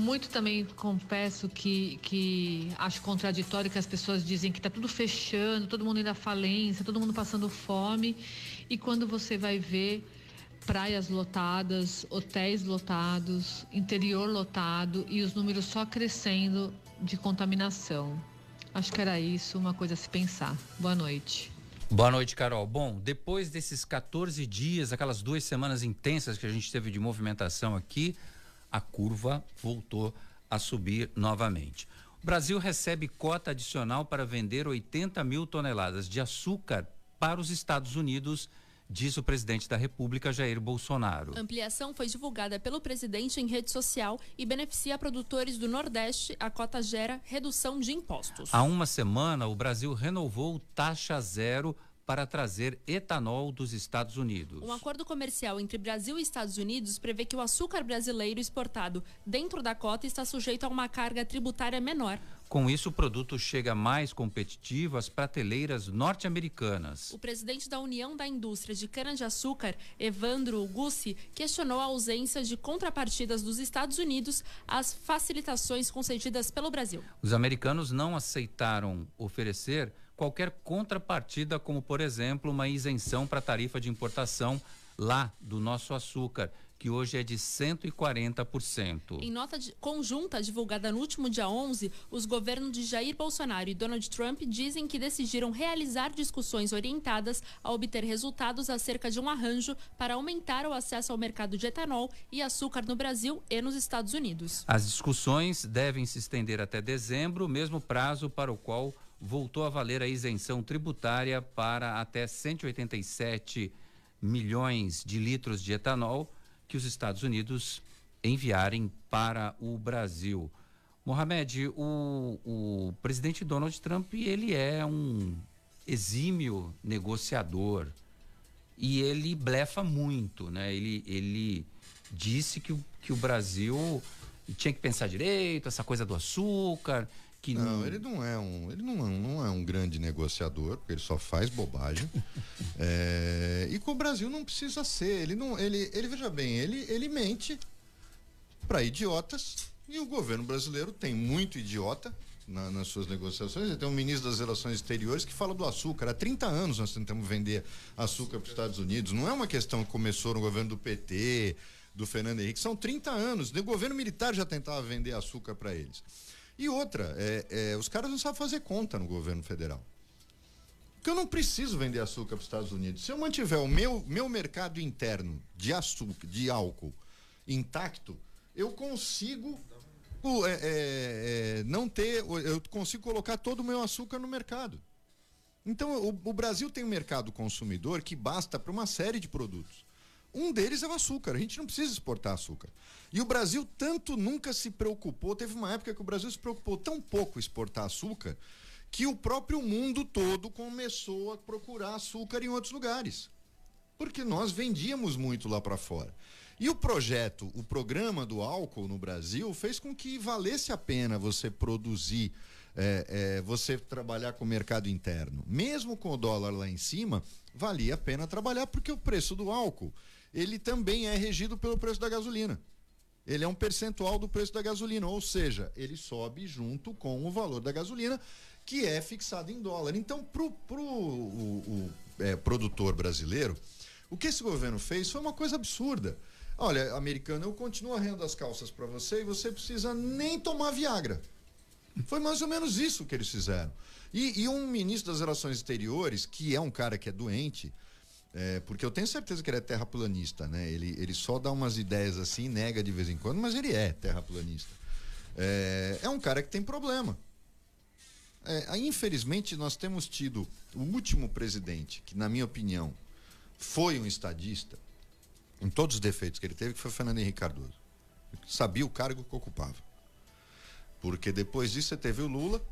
Muito também confesso que, que acho contraditório que as pessoas dizem que está tudo fechando, todo mundo indo à falência, todo mundo passando fome. E quando você vai ver praias lotadas, hotéis lotados, interior lotado e os números só crescendo de contaminação. Acho que era isso, uma coisa a se pensar. Boa noite. Boa noite, Carol. Bom, depois desses 14 dias, aquelas duas semanas intensas que a gente teve de movimentação aqui, a curva voltou a subir novamente. O Brasil recebe cota adicional para vender 80 mil toneladas de açúcar para os Estados Unidos diz o presidente da República, Jair Bolsonaro. A ampliação foi divulgada pelo presidente em rede social e beneficia produtores do Nordeste. A cota gera redução de impostos. Há uma semana, o Brasil renovou taxa zero para trazer etanol dos Estados Unidos. Um acordo comercial entre Brasil e Estados Unidos prevê que o açúcar brasileiro exportado dentro da cota está sujeito a uma carga tributária menor. Com isso, o produto chega mais competitivo às prateleiras norte-americanas. O presidente da União da Indústria de Cana-de-Açúcar, Evandro Gussi, questionou a ausência de contrapartidas dos Estados Unidos às facilitações concedidas pelo Brasil. Os americanos não aceitaram oferecer qualquer contrapartida, como, por exemplo, uma isenção para a tarifa de importação lá do nosso açúcar, que hoje é de 140%. Em nota de, conjunta divulgada no último dia 11, os governos de Jair Bolsonaro e Donald Trump dizem que decidiram realizar discussões orientadas a obter resultados acerca de um arranjo para aumentar o acesso ao mercado de etanol e açúcar no Brasil e nos Estados Unidos. As discussões devem se estender até dezembro, mesmo prazo para o qual voltou a valer a isenção tributária para até 187 milhões de litros de etanol que os Estados Unidos enviarem para o Brasil. Mohamed, o, o presidente Donald Trump ele é um exímio negociador e ele blefa muito, né? Ele, ele disse que, que o Brasil tinha que pensar direito, essa coisa do açúcar, que não, ele não é um, ele não, é não é um grande negociador, porque ele só faz bobagem. é, e com o Brasil não precisa ser. Ele não, ele, ele veja bem, ele, ele mente para idiotas e o governo brasileiro tem muito idiota na, nas suas negociações. Tem um ministro das Relações Exteriores que fala do açúcar. Há 30 anos nós tentamos vender açúcar para os Estados Unidos. Não é uma questão que começou no governo do PT, do Fernando Henrique. São 30 anos. O governo militar já tentava vender açúcar para eles. E outra, é, é, os caras não sabem fazer conta no governo federal. Porque eu não preciso vender açúcar para os Estados Unidos. Se eu mantiver o meu, meu mercado interno de açúcar, de álcool intacto, eu consigo é, é, é, não ter, eu consigo colocar todo o meu açúcar no mercado. Então, o, o Brasil tem um mercado consumidor que basta para uma série de produtos. Um deles é o açúcar. A gente não precisa exportar açúcar. E o Brasil tanto nunca se preocupou. Teve uma época que o Brasil se preocupou tão pouco em exportar açúcar que o próprio mundo todo começou a procurar açúcar em outros lugares. Porque nós vendíamos muito lá para fora. E o projeto, o programa do álcool no Brasil fez com que valesse a pena você produzir, é, é, você trabalhar com o mercado interno. Mesmo com o dólar lá em cima, valia a pena trabalhar porque o preço do álcool, ele também é regido pelo preço da gasolina. Ele é um percentual do preço da gasolina, ou seja, ele sobe junto com o valor da gasolina, que é fixado em dólar. Então, para o pro, o, o é, produtor brasileiro, o que esse governo fez foi uma coisa absurda. Olha, americano, eu continuo arrendo as calças para você e você precisa nem tomar Viagra. Foi mais ou menos isso que eles fizeram. E, e um ministro das Relações Exteriores, que é um cara que é doente, é, porque eu tenho certeza que ele é terraplanista, né? Ele, ele só dá umas ideias assim, nega de vez em quando, mas ele é terraplanista. É, é um cara que tem problema. É, infelizmente, nós temos tido o último presidente, que, na minha opinião, foi um estadista, em todos os defeitos que ele teve, que foi Fernando Henrique Cardoso. Sabia o cargo que ocupava. Porque depois disso você teve o Lula,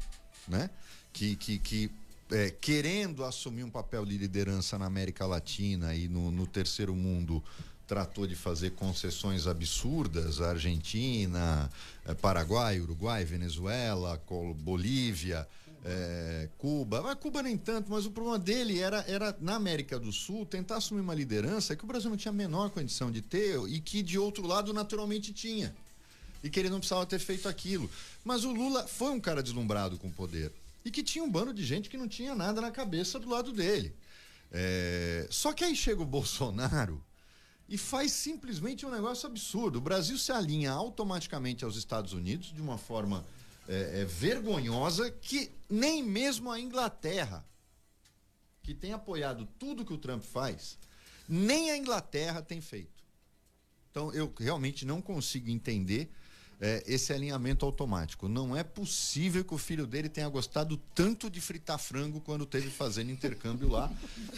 né? Que, que, que é, querendo assumir um papel de liderança na América Latina e no, no terceiro mundo, tratou de fazer concessões absurdas à Argentina, eh, Paraguai, Uruguai, Venezuela, Bolívia, eh, Cuba. Mas Cuba nem tanto, mas o problema dele era, era na América do Sul tentar assumir uma liderança que o Brasil não tinha a menor condição de ter e que de outro lado naturalmente tinha. E que ele não precisava ter feito aquilo. Mas o Lula foi um cara deslumbrado com o poder. E que tinha um bando de gente que não tinha nada na cabeça do lado dele. É... Só que aí chega o Bolsonaro e faz simplesmente um negócio absurdo. O Brasil se alinha automaticamente aos Estados Unidos de uma forma é, é, vergonhosa que nem mesmo a Inglaterra, que tem apoiado tudo que o Trump faz, nem a Inglaterra tem feito. Então eu realmente não consigo entender é, esse alinhamento automático. Não é possível que o filho dele tenha gostado tanto de fritar frango quando teve fazendo intercâmbio lá,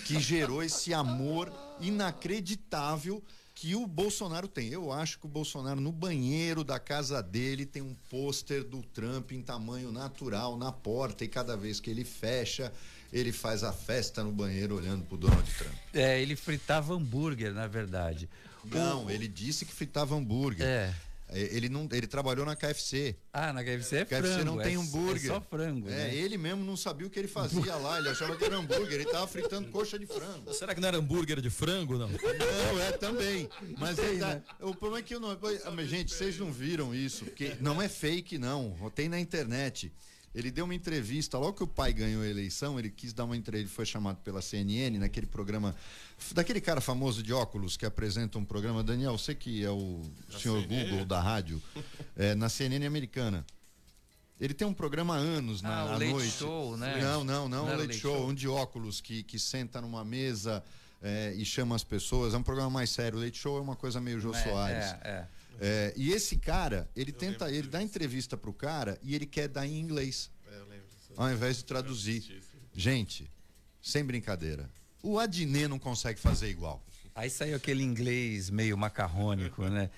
que gerou esse amor inacreditável que o Bolsonaro tem. Eu acho que o Bolsonaro no banheiro da casa dele tem um pôster do Trump em tamanho natural na porta e cada vez que ele fecha, ele faz a festa no banheiro olhando pro Donald Trump. É, ele fritava hambúrguer, na verdade. Não, o... ele disse que fritava hambúrguer. É. É, ele não, ele trabalhou na KFC. Ah, na KFC é KFC frango. não tem é, hambúrguer. É só frango. É, né? ele mesmo não sabia o que ele fazia lá. Ele achava que era hambúrguer. Ele tava fritando coxa de frango. Será que não era hambúrguer de frango, não? Não, é também. Mas é, né? o problema é que eu não. Gente, vocês não viram isso? Porque não é fake, não. Tem na internet. Ele deu uma entrevista, logo que o pai ganhou a eleição, ele quis dar uma entrevista, ele foi chamado pela CNN, naquele programa, daquele cara famoso de óculos que apresenta um programa, Daniel, você que é o na senhor CNN. Google da rádio, é, na CNN americana. Ele tem um programa há anos na ah, à Late noite. Show, né? Não, não, não, não o Late, Show, show, um de óculos que, que senta numa mesa é, e chama as pessoas. É um programa mais sério. O Late Show é uma coisa meio Jô é, Soares. É, é. É, e esse cara, ele Eu tenta, ele dá entrevista pro cara e ele quer dar em inglês. É, ao invés de traduzir. Gente, sem brincadeira. O Adnet não consegue fazer igual. Aí saiu aquele inglês meio macarrônico, né?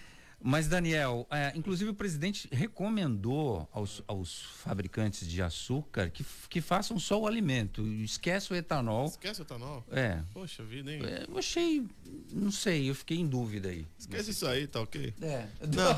Mas, Daniel, é, inclusive o presidente recomendou aos, aos fabricantes de açúcar que, que façam só o alimento. Esquece o etanol. Esquece o etanol? É. Poxa vida, hein? É, eu achei. Não sei, eu fiquei em dúvida aí. Esquece isso aí, tá ok? É. Não.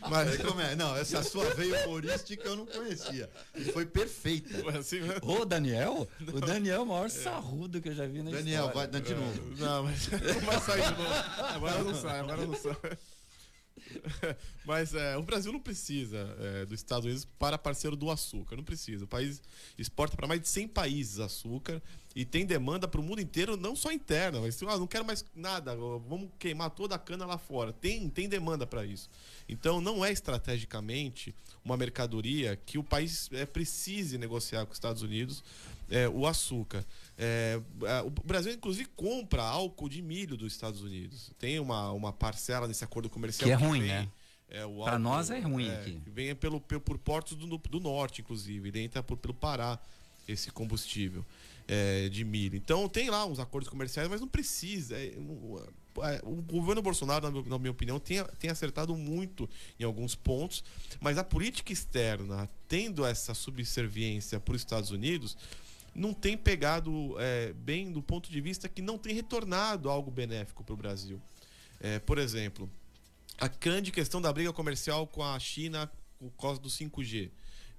Mas como é? Não, essa sua veia humorística eu não conhecia. E foi perfeita. Foi assim mesmo? Ô, Daniel? Não. O Daniel é o maior é. sarrudo que eu já vi na Daniel, história. vai de novo. Não, mas não vai sair de novo. Agora não sai, agora não sai. Mas é, o Brasil não precisa é, dos Estados Unidos para parceiro do açúcar. Não precisa. O país exporta para mais de 100 países açúcar e tem demanda para o mundo inteiro, não só interna, mas ah, não quero mais nada, vamos queimar toda a cana lá fora. Tem, tem demanda para isso. Então, não é estrategicamente uma mercadoria que o país é, precise negociar com os Estados Unidos é, o açúcar. É, o Brasil, inclusive, compra álcool de milho dos Estados Unidos. Tem uma, uma parcela nesse acordo comercial. Que é que ruim, vem, né? É, Para nós é ruim é, aqui. Vem pelo, pelo, por portos do, do norte, inclusive. E entra por, pelo Pará. esse combustível é, de milho. Então tem lá uns acordos comerciais, mas não precisa. É, é, o governo Bolsonaro, na minha opinião, tem, tem acertado muito em alguns pontos, mas a política externa, tendo essa subserviência para os Estados Unidos, não tem pegado é, bem do ponto de vista que não tem retornado algo benéfico para o Brasil. É, por exemplo, a grande questão da briga comercial com a China por causa do 5G.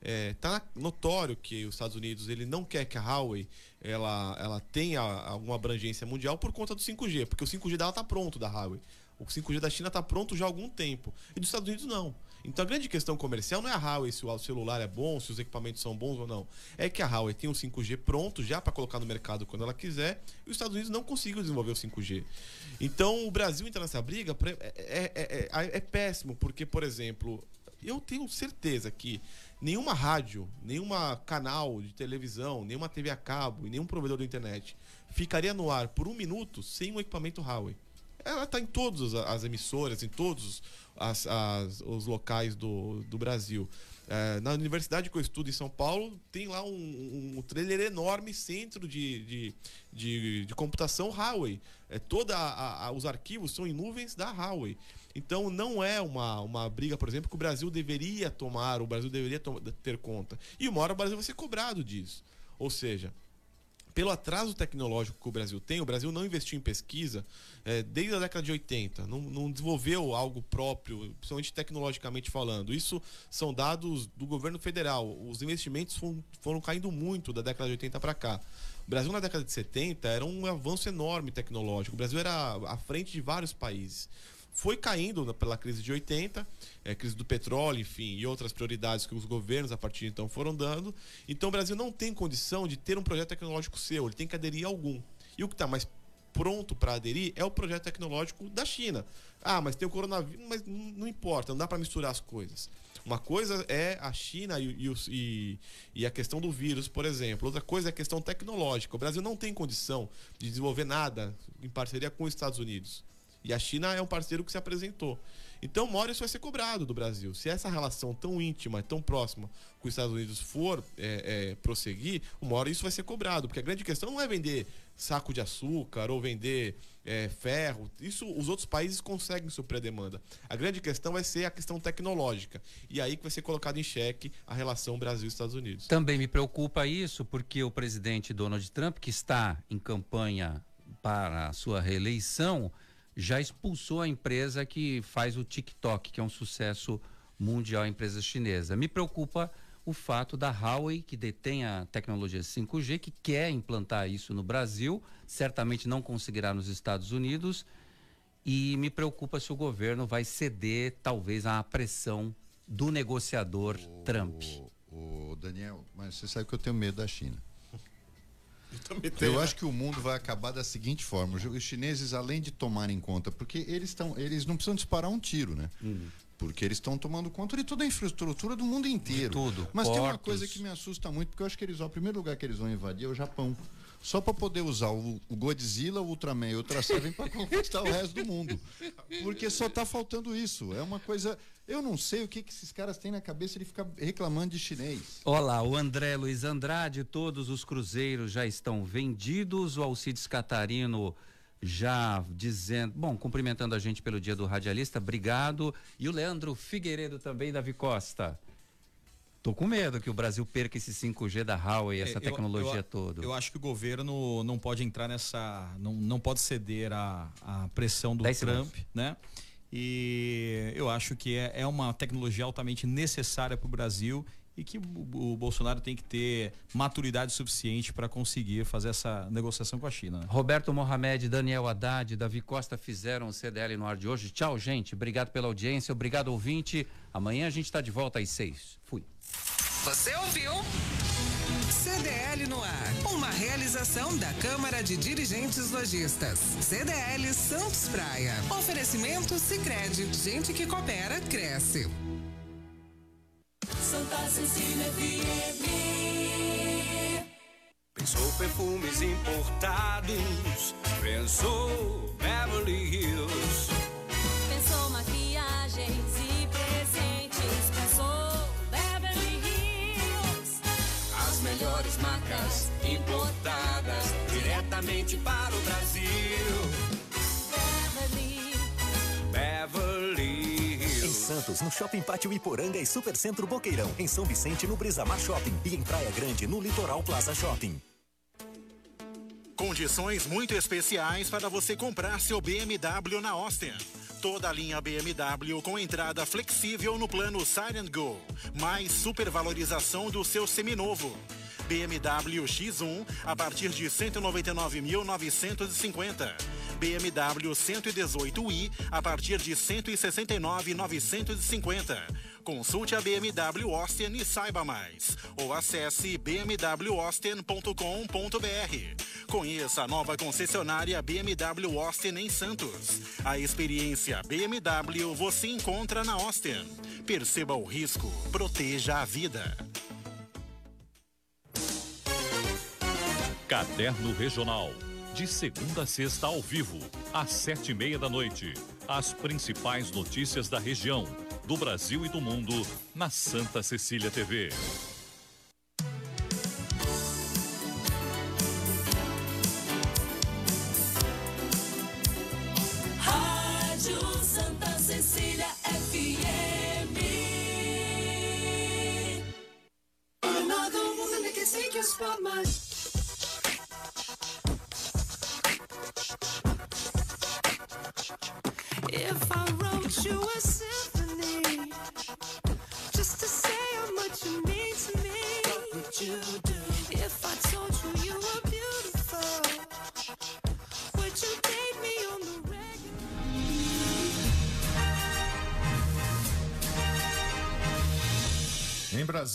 É, tá notório que os Estados Unidos ele não quer que a Huawei ela, ela tenha alguma abrangência mundial por conta do 5G, porque o 5G dela tá pronto da Huawei. O 5G da China está pronto já há algum tempo. E dos Estados Unidos não. Então a grande questão comercial não é a Huawei se o celular é bom, se os equipamentos são bons ou não. É que a Huawei tem o 5G pronto já para colocar no mercado quando ela quiser e os Estados Unidos não conseguiram desenvolver o 5G. Então o Brasil entrar nessa briga é, é, é, é, é péssimo, porque, por exemplo, eu tenho certeza que nenhuma rádio, nenhuma canal de televisão, nenhuma TV a cabo e nenhum provedor da internet ficaria no ar por um minuto sem um equipamento Huawei. Ela está em todas as emissoras, em todos as, as, os locais do, do Brasil. É, na universidade que eu estudo em São Paulo, tem lá um, um trailer enorme, centro de, de, de, de computação Huawei. É, toda os arquivos são em nuvens da Huawei. Então não é uma, uma briga, por exemplo, que o Brasil deveria tomar, o Brasil deveria ter conta. E uma hora o Brasil vai ser cobrado disso. Ou seja, pelo atraso tecnológico que o Brasil tem, o Brasil não investiu em pesquisa é, desde a década de 80, não, não, desenvolveu algo próprio, principalmente tecnologicamente falando. Isso são dados do governo federal. Os investimentos foram, foram caindo muito da década de 80 para cá. O Brasil, na década de 70, era um avanço enorme tecnológico. O Brasil era à frente de vários países foi caindo pela crise de 80, é, crise do petróleo, enfim, e outras prioridades que os governos a partir de então foram dando. Então o Brasil não tem condição de ter um projeto tecnológico seu, ele tem que aderir a algum. E o que está mais pronto para aderir é o projeto tecnológico da China. Ah, mas tem o coronavírus, mas não importa, não dá para misturar as coisas. Uma coisa é a China e, e, e, a questão do vírus, por exemplo. Outra coisa é a questão tecnológica. O Brasil não tem condição de desenvolver nada em parceria com os Estados Unidos. E a China é um parceiro que se apresentou. Então, uma hora isso vai ser cobrado do Brasil. Se essa relação tão íntima, tão próxima com os Estados Unidos for é, é, prosseguir, uma hora isso vai ser cobrado. Porque a grande questão não é vender saco de açúcar ou vender é, ferro. Isso os outros países conseguem suprir a demanda. A grande questão vai ser a questão tecnológica. E aí que vai ser colocado em xeque a relação Brasil-Estados Unidos. Também me preocupa isso, porque o presidente Donald Trump, que está em campanha para a sua reeleição, já expulsou a empresa que faz o TikTok, que é um sucesso mundial, a empresa chinesa. Me preocupa o fato da Huawei, que detém a tecnologia 5G, que quer implantar isso no Brasil, certamente não conseguirá nos Estados Unidos, e me preocupa se o governo vai ceder, talvez, à pressão do negociador o, Trump. O, o Daniel, mas você sabe que eu tenho medo da China. Eu, tenho, eu né? acho que o mundo vai acabar da seguinte forma: os chineses, além de tomarem conta, porque eles estão, eles não precisam disparar um tiro, né? Uhum. Porque eles estão tomando conta de toda a infraestrutura do mundo inteiro. De tudo. Mas Portos. tem uma coisa que me assusta muito, porque eu acho que eles, ó, o primeiro lugar que eles vão invadir é o Japão só para poder usar o, o, Godzilla, o Ultraman e o Ultra Seven para conquistar o resto do mundo. Porque só tá faltando isso. É uma coisa. Eu não sei o que, que esses caras têm na cabeça de ficar reclamando de chinês. Olá, o André Luiz Andrade, todos os cruzeiros já estão vendidos. O Alcides Catarino já dizendo, bom, cumprimentando a gente pelo dia do radialista, obrigado. E o Leandro Figueiredo também, Davi Costa. Tô com medo que o Brasil perca esse 5G da Huawei, essa é, tecnologia eu, eu, toda. Eu acho que o governo não pode entrar nessa. não, não pode ceder à, à pressão do Trump, segundos. né? E eu acho que é, é uma tecnologia altamente necessária para o Brasil e que o, Bolsonaro tem que ter maturidade suficiente para conseguir fazer essa negociação com a China. Né? Roberto Mohamed, Daniel Haddad, Davi Costa fizeram o CDL no ar de hoje. Tchau, gente. Obrigado pela audiência, obrigado, ouvinte. Amanhã a gente está de volta às seis. Fui. Você ouviu? CDL no ar. Uma realização da Câmara de Dirigentes Lojistas. CDL Santos Praia. Oferecimento Sicredi. Gente que coopera cresce. Santa Cecília FM. Pensou perfumes importados. Pensou Beverly Hills. Diretamente para o Brasil. Beverly Em Hills. Santos, no Shopping Pátio Iporanga e Supercentro Boqueirão. Em São Vicente, no Brisamar Shopping. E em Praia Grande, no Litoral Plaza Shopping. Condições muito especiais para você comprar seu BMW na Austin. Toda a linha BMW com entrada flexível no plano Silent Go, mais supervalorização do seu seminovo. BMW X1 a partir de 199.950. BMW 118i a partir de 169.950. Consulte a BMW Austin e saiba mais. Ou acesse bmwaustin.com.br. Conheça a nova concessionária BMW Austin em Santos. A experiência BMW você encontra na Austin. Perceba o risco, proteja a vida. Caderno Regional. De segunda a sexta ao vivo, às sete e meia da noite. As principais notícias da região, do Brasil e do mundo, na Santa Cecília TV. Rádio Santa Cecília FM. Woman that can your If I wrote you a symphony, just to say how much you mean to me, you